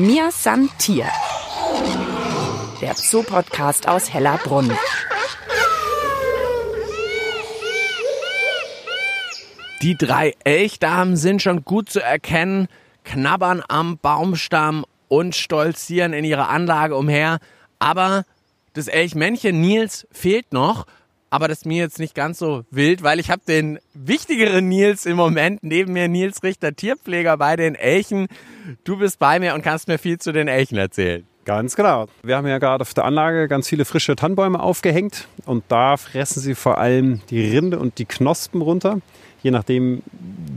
Mir san Tier. Der Zoopodcast aus Hellerbrunn. Die drei Elchdamen sind schon gut zu erkennen, knabbern am Baumstamm und stolzieren in ihrer Anlage umher. Aber das Elchmännchen Nils fehlt noch. Aber das ist mir jetzt nicht ganz so wild, weil ich habe den wichtigeren Nils im Moment neben mir, Nils Richter, Tierpfleger bei den Elchen. Du bist bei mir und kannst mir viel zu den Elchen erzählen. Ganz genau. Wir haben ja gerade auf der Anlage ganz viele frische Tannenbäume aufgehängt und da fressen sie vor allem die Rinde und die Knospen runter. Je nachdem,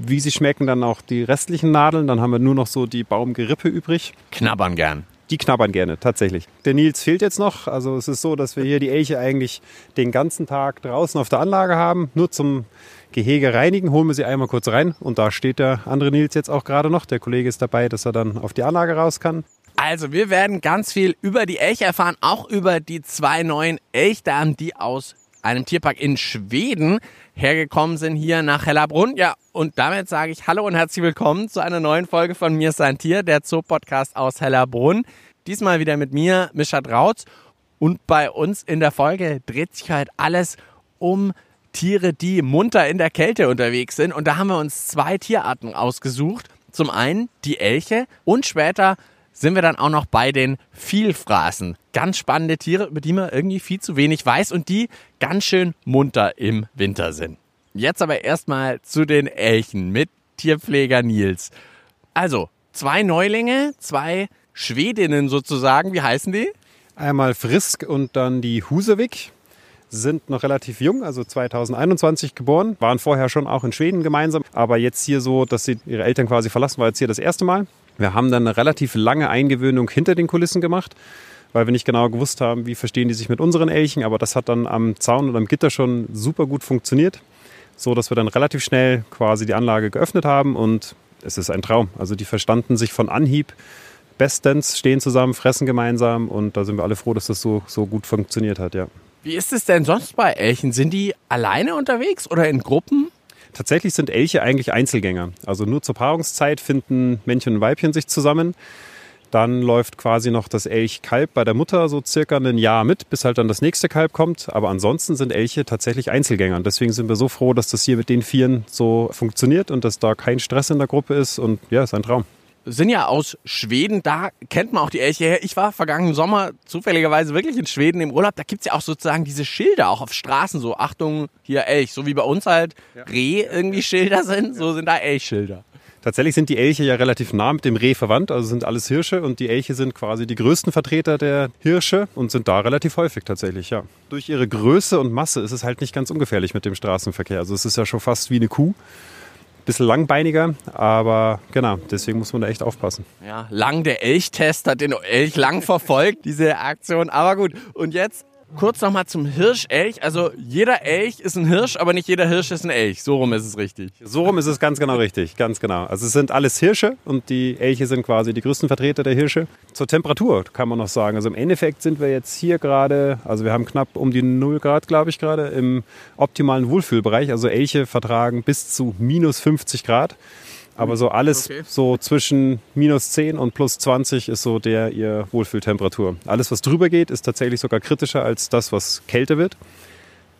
wie sie schmecken, dann auch die restlichen Nadeln. Dann haben wir nur noch so die Baumgerippe übrig. Knabbern gern. Die knabbern gerne, tatsächlich. Der Nils fehlt jetzt noch. Also es ist so, dass wir hier die Elche eigentlich den ganzen Tag draußen auf der Anlage haben. Nur zum Gehege reinigen, holen wir sie einmal kurz rein. Und da steht der andere Nils jetzt auch gerade noch. Der Kollege ist dabei, dass er dann auf die Anlage raus kann. Also, wir werden ganz viel über die Elche erfahren, auch über die zwei neuen Elchdamen, die aus einem Tierpark in Schweden hergekommen sind hier nach Hellerbrunn. Ja, und damit sage ich Hallo und herzlich willkommen zu einer neuen Folge von Mir ist ein Tier, der Zoo-Podcast aus Hellerbrunn. Diesmal wieder mit mir, Mischa Drautz. Und bei uns in der Folge dreht sich halt alles um Tiere, die munter in der Kälte unterwegs sind. Und da haben wir uns zwei Tierarten ausgesucht. Zum einen die Elche und später sind wir dann auch noch bei den Vielfraßen. Ganz spannende Tiere, über die man irgendwie viel zu wenig weiß und die ganz schön munter im Winter sind. Jetzt aber erstmal zu den Elchen mit Tierpfleger Nils. Also, zwei Neulinge, zwei Schwedinnen sozusagen. Wie heißen die? Einmal Frisk und dann die Husevik sind noch relativ jung, also 2021 geboren, waren vorher schon auch in Schweden gemeinsam, aber jetzt hier so, dass sie ihre Eltern quasi verlassen, war jetzt hier das erste Mal. Wir haben dann eine relativ lange Eingewöhnung hinter den Kulissen gemacht, weil wir nicht genau gewusst haben, wie verstehen die sich mit unseren Elchen, aber das hat dann am Zaun und am Gitter schon super gut funktioniert, so dass wir dann relativ schnell quasi die Anlage geöffnet haben und es ist ein Traum. Also die verstanden sich von Anhieb bestens, stehen zusammen, fressen gemeinsam und da sind wir alle froh, dass das so, so gut funktioniert hat, ja. Wie ist es denn sonst bei Elchen? Sind die alleine unterwegs oder in Gruppen? Tatsächlich sind Elche eigentlich Einzelgänger. Also nur zur Paarungszeit finden Männchen und Weibchen sich zusammen. Dann läuft quasi noch das Elchkalb bei der Mutter so circa ein Jahr mit, bis halt dann das nächste Kalb kommt. Aber ansonsten sind Elche tatsächlich Einzelgänger. Und deswegen sind wir so froh, dass das hier mit den Vieren so funktioniert und dass da kein Stress in der Gruppe ist. Und ja, ist ein Traum sind ja aus Schweden, da kennt man auch die Elche her. Ich war vergangenen Sommer zufälligerweise wirklich in Schweden im Urlaub. Da gibt's ja auch sozusagen diese Schilder auch auf Straßen, so Achtung, hier Elch. So wie bei uns halt Reh irgendwie Schilder sind, so sind da Elchschilder. Tatsächlich sind die Elche ja relativ nah mit dem Reh verwandt, also sind alles Hirsche und die Elche sind quasi die größten Vertreter der Hirsche und sind da relativ häufig tatsächlich, ja. Durch ihre Größe und Masse ist es halt nicht ganz ungefährlich mit dem Straßenverkehr. Also es ist ja schon fast wie eine Kuh bisschen langbeiniger, aber genau, deswegen muss man da echt aufpassen. Ja, lang der Elchtest hat den Elch lang verfolgt, diese Aktion. Aber gut, und jetzt kurz nochmal zum Hirschelch. Also jeder Elch ist ein Hirsch, aber nicht jeder Hirsch ist ein Elch. So rum ist es richtig. So rum ist es ganz genau richtig, ganz genau. Also es sind alles Hirsche und die Elche sind quasi die größten Vertreter der Hirsche. Zur Temperatur kann man noch sagen. Also im Endeffekt sind wir jetzt hier gerade, also wir haben knapp um die 0 Grad, glaube ich, gerade im optimalen Wohlfühlbereich. Also Elche vertragen bis zu minus 50 Grad. Aber so alles okay. so zwischen minus 10 und plus 20 ist so der ihr Wohlfühltemperatur. Alles, was drüber geht, ist tatsächlich sogar kritischer als das, was kälter wird.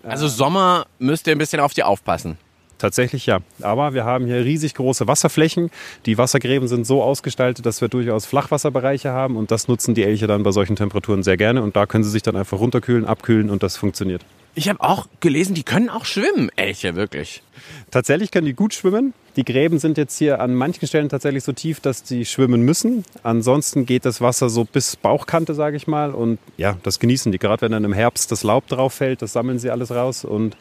Also Sommer müsst ihr ein bisschen auf die aufpassen. Tatsächlich ja. Aber wir haben hier riesig große Wasserflächen. Die Wassergräben sind so ausgestaltet, dass wir durchaus Flachwasserbereiche haben und das nutzen die Elche dann bei solchen Temperaturen sehr gerne und da können sie sich dann einfach runterkühlen, abkühlen und das funktioniert. Ich habe auch gelesen, die können auch schwimmen, Elche, wirklich. Tatsächlich können die gut schwimmen. Die Gräben sind jetzt hier an manchen Stellen tatsächlich so tief, dass sie schwimmen müssen. Ansonsten geht das Wasser so bis Bauchkante, sage ich mal. Und ja, das genießen die. Gerade wenn dann im Herbst das Laub drauf fällt, das sammeln sie alles raus. Und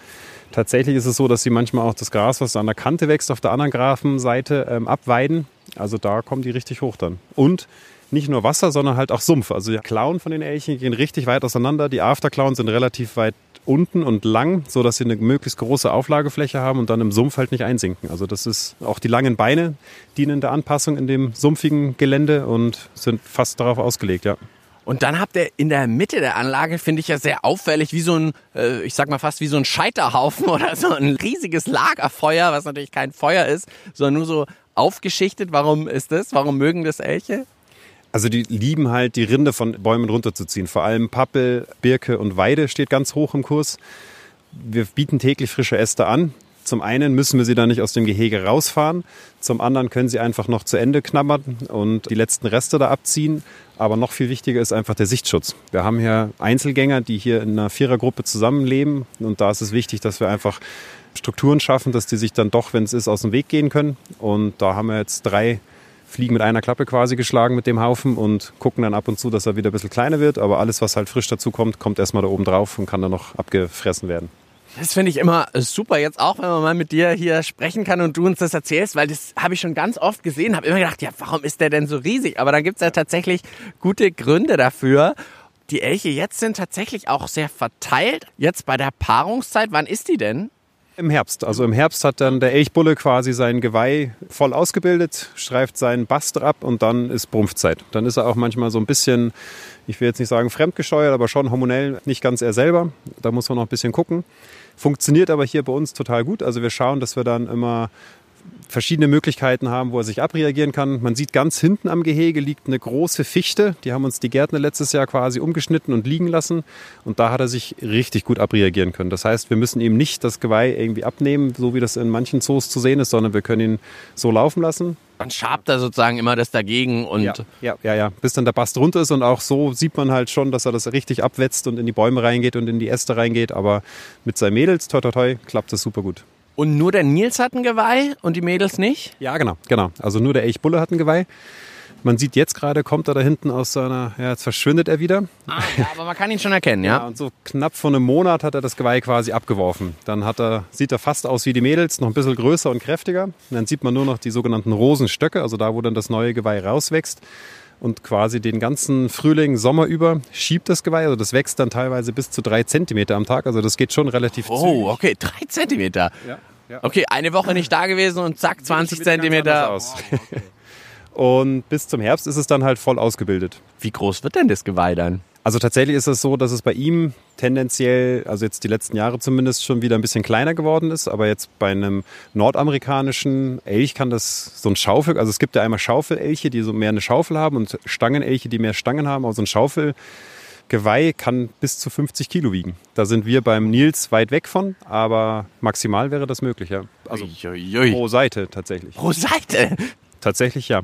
tatsächlich ist es so, dass sie manchmal auch das Gras, was an der Kante wächst, auf der anderen Grafenseite ähm, abweiden. Also da kommen die richtig hoch dann. Und nicht nur Wasser, sondern halt auch Sumpf. Also die Klauen von den Elchen gehen richtig weit auseinander. Die Afterklauen sind relativ weit unten und lang, so dass sie eine möglichst große Auflagefläche haben und dann im Sumpf halt nicht einsinken. Also das ist auch die langen Beine dienen der Anpassung in dem sumpfigen Gelände und sind fast darauf ausgelegt, ja. Und dann habt ihr in der Mitte der Anlage, finde ich ja sehr auffällig, wie so ein, äh, ich sag mal fast wie so ein Scheiterhaufen oder so ein riesiges Lagerfeuer, was natürlich kein Feuer ist, sondern nur so aufgeschichtet. Warum ist das? Warum mögen das Elche? Also die lieben halt, die Rinde von Bäumen runterzuziehen. Vor allem Pappel, Birke und Weide steht ganz hoch im Kurs. Wir bieten täglich frische Äste an. Zum einen müssen wir sie dann nicht aus dem Gehege rausfahren. Zum anderen können sie einfach noch zu Ende knabbern und die letzten Reste da abziehen. Aber noch viel wichtiger ist einfach der Sichtschutz. Wir haben hier Einzelgänger, die hier in einer Vierergruppe zusammenleben. Und da ist es wichtig, dass wir einfach Strukturen schaffen, dass die sich dann doch, wenn es ist, aus dem Weg gehen können. Und da haben wir jetzt drei Fliegen mit einer Klappe quasi geschlagen mit dem Haufen und gucken dann ab und zu, dass er wieder ein bisschen kleiner wird. Aber alles, was halt frisch dazu kommt, kommt erstmal da oben drauf und kann dann noch abgefressen werden. Das finde ich immer super jetzt auch, wenn man mal mit dir hier sprechen kann und du uns das erzählst, weil das habe ich schon ganz oft gesehen, habe immer gedacht, ja, warum ist der denn so riesig? Aber da gibt es ja tatsächlich gute Gründe dafür. Die Elche jetzt sind tatsächlich auch sehr verteilt. Jetzt bei der Paarungszeit, wann ist die denn? Im Herbst. Also im Herbst hat dann der Elchbulle quasi sein Geweih voll ausgebildet, streift seinen Bast ab und dann ist Brumpfzeit. Dann ist er auch manchmal so ein bisschen, ich will jetzt nicht sagen fremdgesteuert, aber schon hormonell nicht ganz er selber. Da muss man noch ein bisschen gucken. Funktioniert aber hier bei uns total gut. Also wir schauen, dass wir dann immer verschiedene Möglichkeiten haben, wo er sich abreagieren kann. Man sieht ganz hinten am Gehege liegt eine große Fichte. Die haben uns die Gärtner letztes Jahr quasi umgeschnitten und liegen lassen. Und da hat er sich richtig gut abreagieren können. Das heißt, wir müssen ihm nicht das Geweih irgendwie abnehmen, so wie das in manchen Zoos zu sehen ist, sondern wir können ihn so laufen lassen. Dann schabt er sozusagen immer das dagegen und ja, ja, ja, ja, bis dann der Bast runter ist und auch so sieht man halt schon, dass er das richtig abwetzt und in die Bäume reingeht und in die Äste reingeht. Aber mit seinen Mädels, toi, toi, toi, klappt das super gut. Und nur der Nils hat ein Geweih und die Mädels nicht? Ja, genau, genau. Also nur der Elchbulle hat ein Geweih. Man sieht jetzt gerade, kommt er da hinten aus seiner, ja, jetzt verschwindet er wieder. Ah, ja, aber man kann ihn schon erkennen, ja? ja? Und so knapp vor einem Monat hat er das Geweih quasi abgeworfen. Dann hat er, sieht er fast aus wie die Mädels, noch ein bisschen größer und kräftiger. Und dann sieht man nur noch die sogenannten Rosenstöcke, also da, wo dann das neue Geweih rauswächst. Und quasi den ganzen Frühling, Sommer über schiebt das Geweih. Also das wächst dann teilweise bis zu drei Zentimeter am Tag. Also das geht schon relativ Oh, zügig. okay, drei Zentimeter. Ja, ja. Okay, eine Woche nicht da gewesen und zack, 20 Sieht ganz Zentimeter. aus. Und bis zum Herbst ist es dann halt voll ausgebildet. Wie groß wird denn das Geweih dann? Also tatsächlich ist es so, dass es bei ihm tendenziell, also jetzt die letzten Jahre zumindest, schon wieder ein bisschen kleiner geworden ist. Aber jetzt bei einem nordamerikanischen Elch kann das so ein Schaufel, also es gibt ja einmal Schaufelelche, die so mehr eine Schaufel haben und Stangenelche, die mehr Stangen haben. Aber so ein Schaufelgeweih kann bis zu 50 Kilo wiegen. Da sind wir beim Nils weit weg von, aber maximal wäre das möglich, ja. Also Uiuiui. pro Seite tatsächlich. Pro Seite. Tatsächlich ja.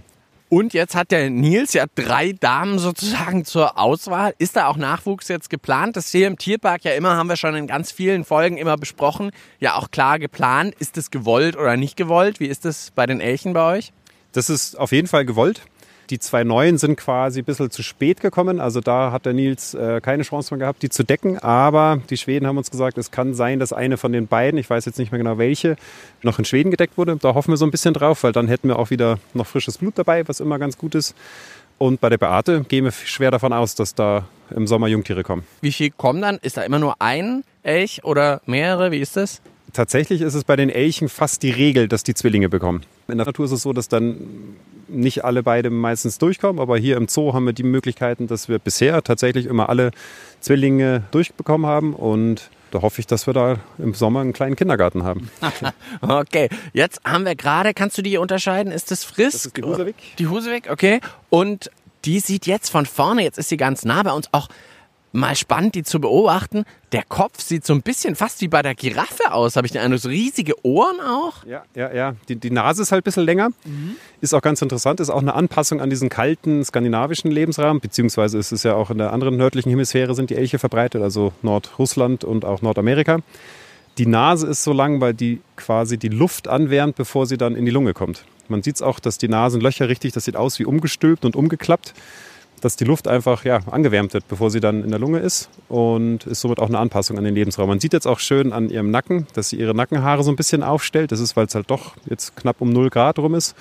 Und jetzt hat der Nils ja drei Damen sozusagen zur Auswahl. Ist da auch Nachwuchs jetzt geplant? Das hier im Tierpark ja immer, haben wir schon in ganz vielen Folgen immer besprochen, ja auch klar geplant. Ist es gewollt oder nicht gewollt? Wie ist das bei den Elchen bei euch? Das ist auf jeden Fall gewollt. Die zwei neuen sind quasi ein bisschen zu spät gekommen. Also da hat der Nils äh, keine Chance mehr gehabt, die zu decken. Aber die Schweden haben uns gesagt, es kann sein, dass eine von den beiden, ich weiß jetzt nicht mehr genau welche, noch in Schweden gedeckt wurde. Da hoffen wir so ein bisschen drauf, weil dann hätten wir auch wieder noch frisches Blut dabei, was immer ganz gut ist. Und bei der Beate gehen wir schwer davon aus, dass da im Sommer Jungtiere kommen. Wie viel kommen dann? Ist da immer nur ein Elch oder mehrere? Wie ist das? Tatsächlich ist es bei den Elchen fast die Regel, dass die Zwillinge bekommen. In der Natur ist es so, dass dann nicht alle beide meistens durchkommen, aber hier im Zoo haben wir die Möglichkeiten, dass wir bisher tatsächlich immer alle Zwillinge durchbekommen haben und da hoffe ich, dass wir da im Sommer einen kleinen Kindergarten haben. Okay, jetzt haben wir gerade, kannst du die unterscheiden? Ist das Frisk? Das ist die Husavik. Die Husewig, okay. Und die sieht jetzt von vorne, jetzt ist sie ganz nah bei uns, auch mal spannend, die zu beobachten. Der Kopf sieht so ein bisschen fast wie bei der Giraffe aus, habe ich den Eindruck. So riesige Ohren auch. Ja, ja, ja. Die, die Nase ist halt ein bisschen länger. Ist auch ganz interessant. Ist auch eine Anpassung an diesen kalten skandinavischen Lebensraum. Beziehungsweise ist es ja auch in der anderen nördlichen Hemisphäre sind die Elche verbreitet, also Nordrussland und auch Nordamerika. Die Nase ist so lang, weil die quasi die Luft anwärmt, bevor sie dann in die Lunge kommt. Man sieht es auch, dass die Nasenlöcher richtig, das sieht aus wie umgestülpt und umgeklappt, dass die Luft einfach ja, angewärmt wird, bevor sie dann in der Lunge ist und ist somit auch eine Anpassung an den Lebensraum. Man sieht jetzt auch schön an ihrem Nacken, dass sie ihre Nackenhaare so ein bisschen aufstellt. Das ist, weil es halt doch jetzt knapp um 0 Grad rum ist.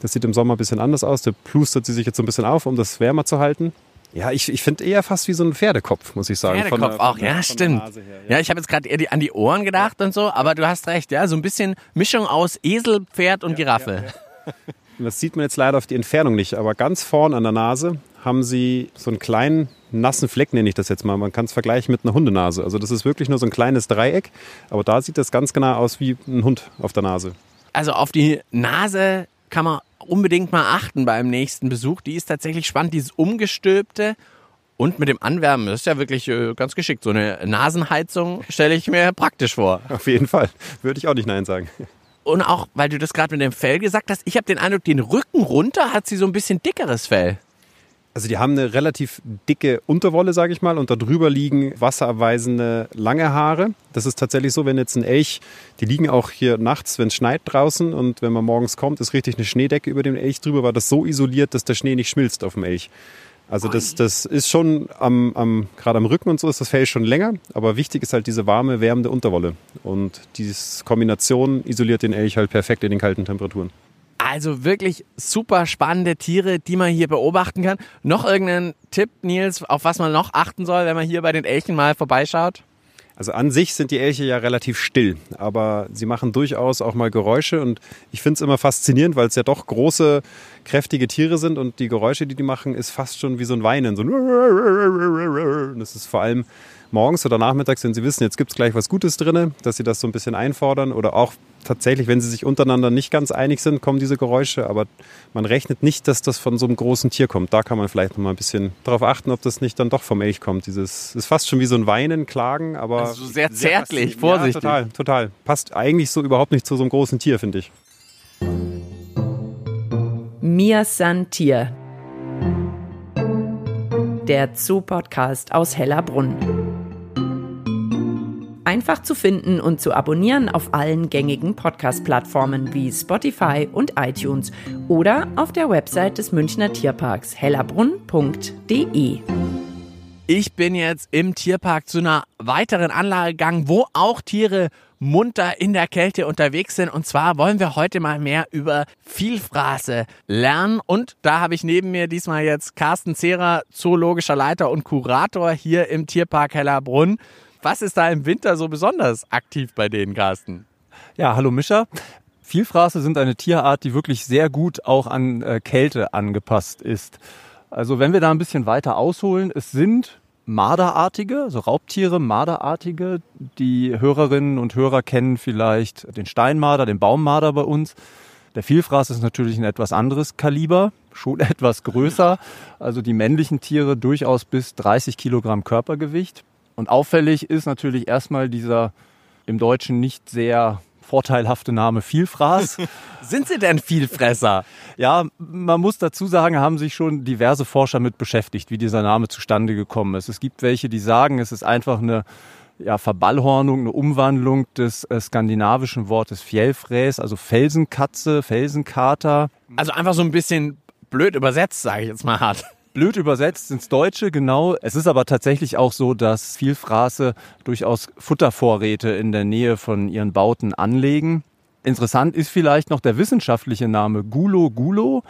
Das sieht im Sommer ein bisschen anders aus. Da plustert sie sich jetzt so ein bisschen auf, um das wärmer zu halten. Ja, ich, ich finde eher fast wie so ein Pferdekopf, muss ich sagen. Pferdekopf der- auch, der- ja, stimmt. Her, ja. ich habe jetzt gerade eher die, an die Ohren gedacht und so, aber du hast recht, ja, so ein bisschen Mischung aus Esel, Pferd und Giraffe. Und Das sieht man jetzt leider auf die Entfernung nicht, aber ganz vorn an der Nase haben sie so einen kleinen nassen Fleck, nenne ich das jetzt mal. Man kann es vergleichen mit einer Hundenase. Also das ist wirklich nur so ein kleines Dreieck, aber da sieht das ganz genau aus wie ein Hund auf der Nase. Also auf die Nase kann man unbedingt mal achten beim nächsten Besuch. Die ist tatsächlich spannend, dieses umgestülpte und mit dem Anwärmen, das ist ja wirklich äh, ganz geschickt. So eine Nasenheizung stelle ich mir praktisch vor. Auf jeden Fall. Würde ich auch nicht Nein sagen. Und auch, weil du das gerade mit dem Fell gesagt hast, ich habe den Eindruck, den Rücken runter hat sie so ein bisschen dickeres Fell. Also die haben eine relativ dicke Unterwolle, sage ich mal, und darüber liegen wasserabweisende lange Haare. Das ist tatsächlich so, wenn jetzt ein Elch, die liegen auch hier nachts, wenn es schneit draußen und wenn man morgens kommt, ist richtig eine Schneedecke über dem Elch drüber, war das so isoliert, dass der Schnee nicht schmilzt auf dem Elch. Also das, das ist schon am, am gerade am Rücken und so ist das Fell schon länger, aber wichtig ist halt diese warme, wärmende Unterwolle. Und diese Kombination isoliert den Elch halt perfekt in den kalten Temperaturen. Also wirklich super spannende Tiere, die man hier beobachten kann. Noch irgendeinen Tipp, Nils, auf was man noch achten soll, wenn man hier bei den Elchen mal vorbeischaut? Also an sich sind die Elche ja relativ still, aber sie machen durchaus auch mal Geräusche und ich finde es immer faszinierend, weil es ja doch große, kräftige Tiere sind und die Geräusche, die die machen, ist fast schon wie so ein Weinen. So ein das ist vor allem morgens oder nachmittags, wenn sie wissen, jetzt gibt es gleich was Gutes drin, dass sie das so ein bisschen einfordern oder auch tatsächlich, wenn sie sich untereinander nicht ganz einig sind, kommen diese Geräusche, aber man rechnet nicht, dass das von so einem großen Tier kommt. Da kann man vielleicht noch mal ein bisschen darauf achten, ob das nicht dann doch vom Elch kommt. Dieses ist fast schon wie so ein Weinen, Klagen, aber also sehr zärtlich, sehr vorsichtig. Ja, total, total. Passt eigentlich so überhaupt nicht zu so einem großen Tier, finde ich. Mir san Tier. Der Zoo-Podcast aus Hellerbrunn. Einfach zu finden und zu abonnieren auf allen gängigen Podcast-Plattformen wie Spotify und iTunes oder auf der Website des Münchner Tierparks hellerbrunn.de. Ich bin jetzt im Tierpark zu einer weiteren Anlage gegangen, wo auch Tiere munter in der Kälte unterwegs sind. Und zwar wollen wir heute mal mehr über Vielfraße lernen. Und da habe ich neben mir diesmal jetzt Carsten Zehrer, zoologischer Leiter und Kurator hier im Tierpark Hellerbrunn. Was ist da im Winter so besonders aktiv bei denen, Carsten? Ja, hallo Mischa. Vielfraße sind eine Tierart, die wirklich sehr gut auch an äh, Kälte angepasst ist. Also wenn wir da ein bisschen weiter ausholen, es sind Marderartige, so Raubtiere, Marderartige. Die Hörerinnen und Hörer kennen vielleicht den Steinmarder, den Baummarder bei uns. Der Vielfraß ist natürlich ein etwas anderes Kaliber, schon etwas größer. Also die männlichen Tiere durchaus bis 30 Kilogramm Körpergewicht. Und auffällig ist natürlich erstmal dieser im Deutschen nicht sehr vorteilhafte Name Vielfraß. Sind sie denn Vielfresser? Ja, man muss dazu sagen, haben sich schon diverse Forscher mit beschäftigt, wie dieser Name zustande gekommen ist. Es gibt welche, die sagen, es ist einfach eine ja, Verballhornung, eine Umwandlung des äh, skandinavischen Wortes Fjellfräs, also Felsenkatze, Felsenkater. Also einfach so ein bisschen blöd übersetzt, sage ich jetzt mal hart blöd übersetzt ins Deutsche, genau. Es ist aber tatsächlich auch so, dass Vielfraße durchaus Futtervorräte in der Nähe von ihren Bauten anlegen. Interessant ist vielleicht noch der wissenschaftliche Name Gulo Gulo.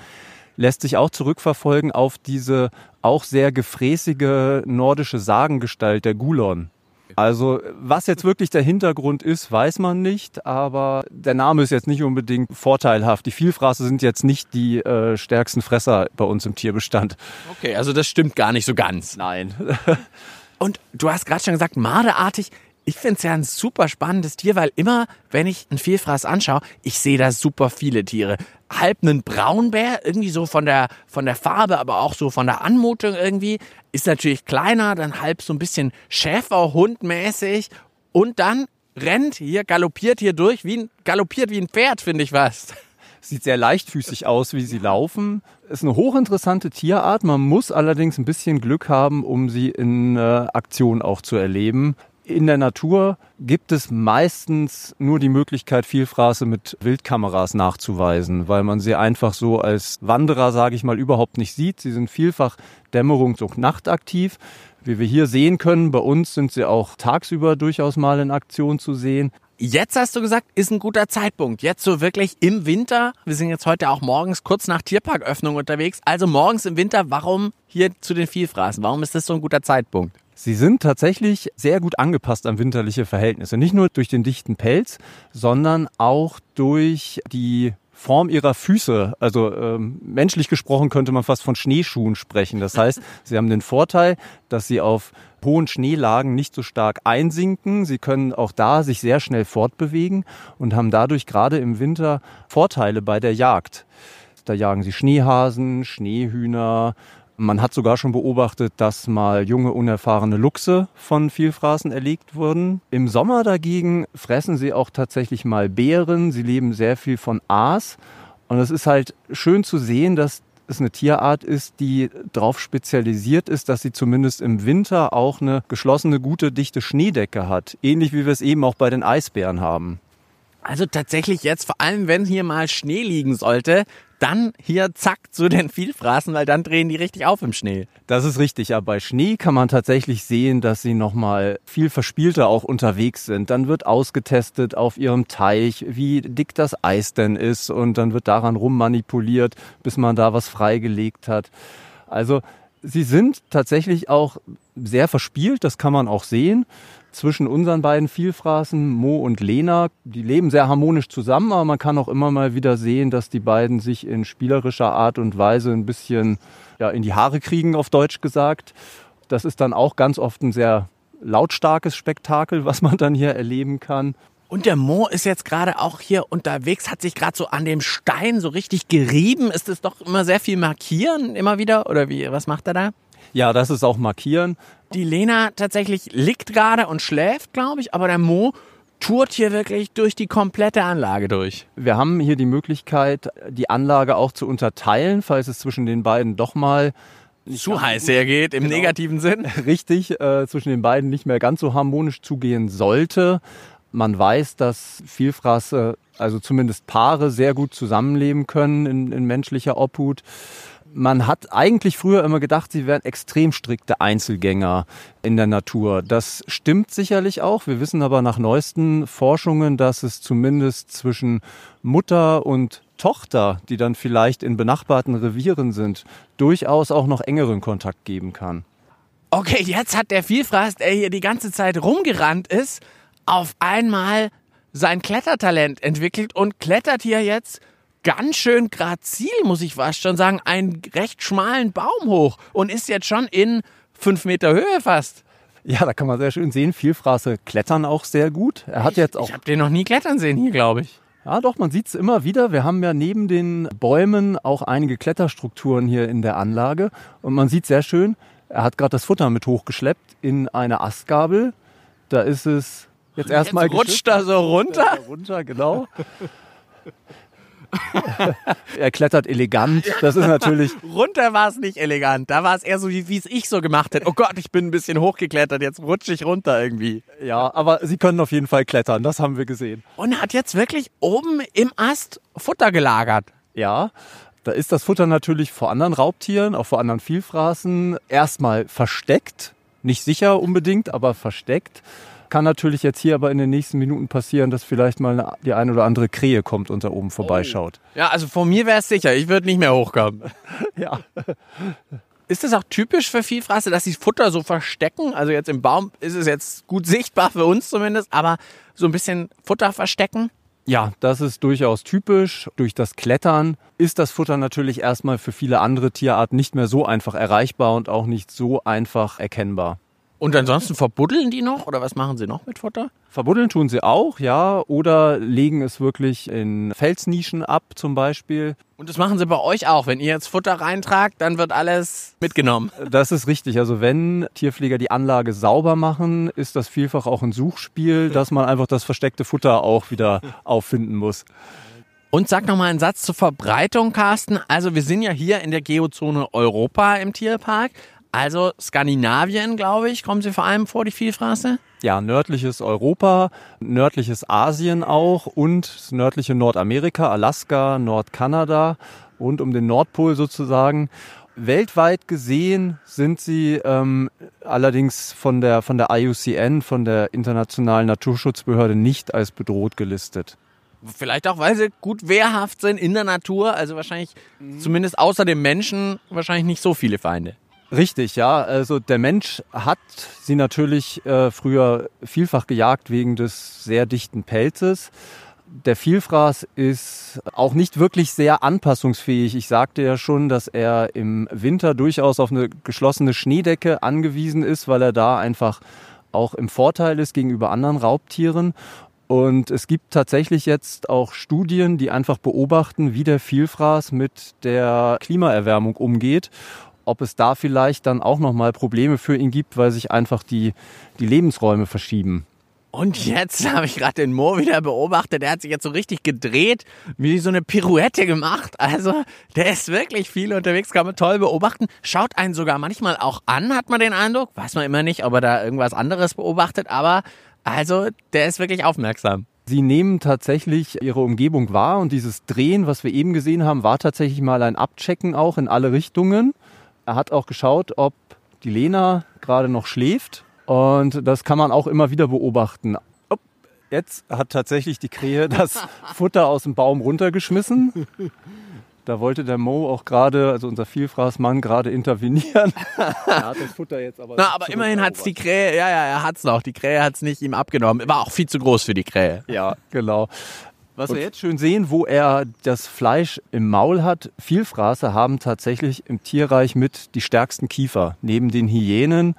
Lässt sich auch zurückverfolgen auf diese auch sehr gefräßige nordische Sagengestalt der Gulon. Also was jetzt wirklich der Hintergrund ist, weiß man nicht, aber der Name ist jetzt nicht unbedingt vorteilhaft. Die Vielfraße sind jetzt nicht die äh, stärksten Fresser bei uns im Tierbestand. Okay, also das stimmt gar nicht so ganz. Nein. Und du hast gerade schon gesagt, marderartig ich finde es ja ein super spannendes Tier, weil immer, wenn ich einen Vielfraß anschaue, ich sehe da super viele Tiere. Halb einen Braunbär, irgendwie so von der, von der Farbe, aber auch so von der Anmutung irgendwie. Ist natürlich kleiner, dann halb so ein bisschen Schäferhundmäßig. Und dann rennt hier, galoppiert hier durch, wie ein, galoppiert wie ein Pferd, finde ich fast. Sieht sehr leichtfüßig aus, wie sie laufen. Ist eine hochinteressante Tierart. Man muss allerdings ein bisschen Glück haben, um sie in äh, Aktion auch zu erleben. In der Natur gibt es meistens nur die Möglichkeit, Vielfraße mit Wildkameras nachzuweisen, weil man sie einfach so als Wanderer, sage ich mal, überhaupt nicht sieht. Sie sind vielfach dämmerungs- und nachtaktiv. Wie wir hier sehen können, bei uns sind sie auch tagsüber durchaus mal in Aktion zu sehen. Jetzt hast du gesagt, ist ein guter Zeitpunkt. Jetzt so wirklich im Winter. Wir sind jetzt heute auch morgens kurz nach Tierparköffnung unterwegs. Also morgens im Winter, warum hier zu den Vielfraßen? Warum ist das so ein guter Zeitpunkt? Sie sind tatsächlich sehr gut angepasst an winterliche Verhältnisse. Nicht nur durch den dichten Pelz, sondern auch durch die Form ihrer Füße. Also ähm, menschlich gesprochen könnte man fast von Schneeschuhen sprechen. Das heißt, sie haben den Vorteil, dass sie auf hohen Schneelagen nicht so stark einsinken. Sie können auch da sich sehr schnell fortbewegen und haben dadurch gerade im Winter Vorteile bei der Jagd. Da jagen sie Schneehasen, Schneehühner. Man hat sogar schon beobachtet, dass mal junge, unerfahrene Luchse von Vielfraßen erlegt wurden. Im Sommer dagegen fressen sie auch tatsächlich mal Beeren. Sie leben sehr viel von Aas. Und es ist halt schön zu sehen, dass es eine Tierart ist, die darauf spezialisiert ist, dass sie zumindest im Winter auch eine geschlossene, gute, dichte Schneedecke hat. Ähnlich wie wir es eben auch bei den Eisbären haben. Also tatsächlich jetzt, vor allem wenn hier mal Schnee liegen sollte, dann hier zack zu den Vielfraßen, weil dann drehen die richtig auf im Schnee. Das ist richtig, aber bei Schnee kann man tatsächlich sehen, dass sie nochmal viel verspielter auch unterwegs sind. Dann wird ausgetestet auf ihrem Teich, wie dick das Eis denn ist und dann wird daran rummanipuliert, bis man da was freigelegt hat. Also sie sind tatsächlich auch sehr verspielt, das kann man auch sehen zwischen unseren beiden Vielfraßen, Mo und Lena. Die leben sehr harmonisch zusammen, aber man kann auch immer mal wieder sehen, dass die beiden sich in spielerischer Art und Weise ein bisschen ja, in die Haare kriegen, auf Deutsch gesagt. Das ist dann auch ganz oft ein sehr lautstarkes Spektakel, was man dann hier erleben kann. Und der Mo ist jetzt gerade auch hier unterwegs, hat sich gerade so an dem Stein so richtig gerieben. Ist es doch immer sehr viel markieren, immer wieder? Oder wie, was macht er da? Ja, das ist auch markieren. Die Lena tatsächlich liegt gerade und schläft, glaube ich, aber der Mo tourt hier wirklich durch die komplette Anlage durch. Wir haben hier die Möglichkeit, die Anlage auch zu unterteilen, falls es zwischen den beiden doch mal zu heiß hergeht, im genau. negativen Sinn. Richtig, äh, zwischen den beiden nicht mehr ganz so harmonisch zugehen sollte. Man weiß, dass Vielfraße, also zumindest Paare, sehr gut zusammenleben können in, in menschlicher Obhut man hat eigentlich früher immer gedacht, sie wären extrem strikte Einzelgänger in der Natur. Das stimmt sicherlich auch. Wir wissen aber nach neuesten Forschungen, dass es zumindest zwischen Mutter und Tochter, die dann vielleicht in benachbarten Revieren sind, durchaus auch noch engeren Kontakt geben kann. Okay, jetzt hat der Vielfraß, der hier die ganze Zeit rumgerannt ist, auf einmal sein Klettertalent entwickelt und klettert hier jetzt ganz schön grazil, muss ich fast schon sagen, einen recht schmalen Baum hoch und ist jetzt schon in fünf Meter Höhe fast. Ja, da kann man sehr schön sehen. Vielfraße klettern auch sehr gut. Er hat ich, jetzt auch. Ich habe den noch nie klettern sehen hier, glaube ich. Ja, doch, man sieht es immer wieder. Wir haben ja neben den Bäumen auch einige Kletterstrukturen hier in der Anlage. Und man sieht sehr schön, er hat gerade das Futter mit hochgeschleppt in eine Astgabel. Da ist es jetzt erstmal. Rutscht da so runter? Runter, genau. er klettert elegant. Das ist natürlich. Runter war es nicht elegant. Da war es eher so, wie es ich so gemacht hätte. Oh Gott, ich bin ein bisschen hochgeklettert. Jetzt rutsche ich runter irgendwie. Ja, aber sie können auf jeden Fall klettern. Das haben wir gesehen. Und hat jetzt wirklich oben im Ast Futter gelagert. Ja. Da ist das Futter natürlich vor anderen Raubtieren, auch vor anderen Vielfraßen, erstmal versteckt. Nicht sicher unbedingt, aber versteckt. Kann natürlich jetzt hier aber in den nächsten Minuten passieren, dass vielleicht mal die eine oder andere Krähe kommt und da oben vorbeischaut. Oh. Ja, also von mir wäre es sicher. Ich würde nicht mehr hochkommen. ja. Ist das auch typisch für Vielfraße, dass sie Futter so verstecken? Also jetzt im Baum ist es jetzt gut sichtbar für uns zumindest, aber so ein bisschen Futter verstecken? Ja, das ist durchaus typisch. Durch das Klettern ist das Futter natürlich erstmal für viele andere Tierarten nicht mehr so einfach erreichbar und auch nicht so einfach erkennbar. Und ansonsten verbuddeln die noch oder was machen sie noch mit Futter? Verbuddeln tun sie auch, ja, oder legen es wirklich in Felsnischen ab zum Beispiel. Und das machen sie bei euch auch. Wenn ihr jetzt Futter reintragt, dann wird alles mitgenommen. Das ist richtig. Also wenn Tierpfleger die Anlage sauber machen, ist das vielfach auch ein Suchspiel, dass man einfach das versteckte Futter auch wieder auffinden muss. Und sag noch mal einen Satz zur Verbreitung, Carsten. Also wir sind ja hier in der Geozone Europa im Tierpark. Also Skandinavien, glaube ich, kommen sie vor allem vor, die Vielfraße? Ja, nördliches Europa, nördliches Asien auch und nördliche Nordamerika, Alaska, Nordkanada und um den Nordpol sozusagen. Weltweit gesehen sind sie ähm, allerdings von der, von der IUCN, von der Internationalen Naturschutzbehörde, nicht als bedroht gelistet. Vielleicht auch, weil sie gut wehrhaft sind in der Natur, also wahrscheinlich mhm. zumindest außer dem Menschen wahrscheinlich nicht so viele Feinde. Richtig, ja. Also der Mensch hat sie natürlich äh, früher vielfach gejagt wegen des sehr dichten Pelzes. der Vielfraß ist auch nicht wirklich sehr anpassungsfähig. Ich sagte ja schon, dass er im Winter durchaus auf eine geschlossene Schneedecke angewiesen ist, weil er da einfach auch im Vorteil ist gegenüber anderen Raubtieren. Und es gibt tatsächlich jetzt auch Studien, die einfach beobachten, wie der Vielfraß mit der Klimaerwärmung umgeht. Ob es da vielleicht dann auch nochmal Probleme für ihn gibt, weil sich einfach die, die Lebensräume verschieben. Und jetzt habe ich gerade den Mo wieder beobachtet. Der hat sich jetzt so richtig gedreht, wie so eine Pirouette gemacht. Also der ist wirklich viel unterwegs, kann man toll beobachten. Schaut einen sogar manchmal auch an, hat man den Eindruck. Weiß man immer nicht, ob er da irgendwas anderes beobachtet. Aber also der ist wirklich aufmerksam. Sie nehmen tatsächlich ihre Umgebung wahr und dieses Drehen, was wir eben gesehen haben, war tatsächlich mal ein Abchecken auch in alle Richtungen. Er hat auch geschaut, ob die Lena gerade noch schläft und das kann man auch immer wieder beobachten. Jetzt hat tatsächlich die Krähe das Futter aus dem Baum runtergeschmissen. Da wollte der Mo auch gerade, also unser Vielfraßmann, gerade intervenieren. er hat das Futter jetzt aber. Na, aber immerhin hat es die Krähe, ja, ja, er hat es noch. Die Krähe hat es nicht ihm abgenommen. War auch viel zu groß für die Krähe. Ja, genau. Was wir jetzt schön sehen, wo er das Fleisch im Maul hat, Vielfraße haben tatsächlich im Tierreich mit die stärksten Kiefer. Neben den Hyänen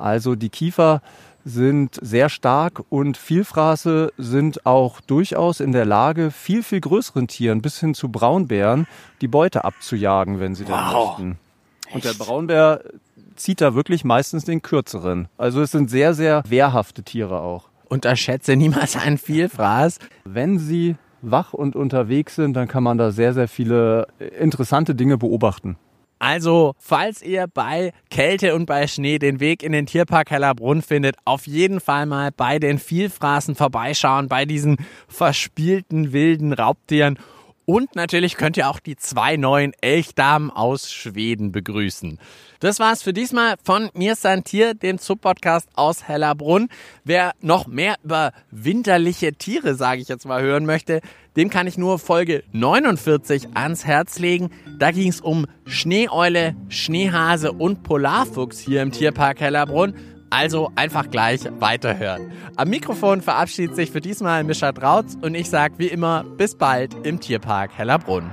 also die Kiefer sind sehr stark und Vielfraße sind auch durchaus in der Lage, viel, viel größeren Tieren bis hin zu Braunbären die Beute abzujagen, wenn sie wow. denn möchten. Und der Braunbär zieht da wirklich meistens den kürzeren. Also es sind sehr, sehr wehrhafte Tiere auch. Unterschätze niemals einen Vielfraß. Wenn sie wach und unterwegs sind, dann kann man da sehr, sehr viele interessante Dinge beobachten. Also, falls ihr bei Kälte und bei Schnee den Weg in den Tierpark Hellerbrunn findet, auf jeden Fall mal bei den Vielfraßen vorbeischauen, bei diesen verspielten wilden Raubtieren. Und natürlich könnt ihr auch die zwei neuen Elchdamen aus Schweden begrüßen. Das war's für diesmal von mir Santier, dem Zoo-Podcast aus Hellerbrunn. Wer noch mehr über winterliche Tiere, sage ich jetzt mal, hören möchte, dem kann ich nur Folge 49 ans Herz legen. Da ging es um Schneeeule, Schneehase und Polarfuchs hier im Tierpark Hellerbrunn. Also einfach gleich weiterhören. Am Mikrofon verabschiedet sich für diesmal Mischa Trautz und ich sage wie immer bis bald im Tierpark Hellerbrunn.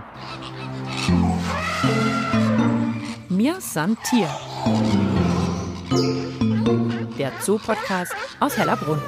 Mir san Tier. Der Zoo-Podcast aus Hellerbrunn.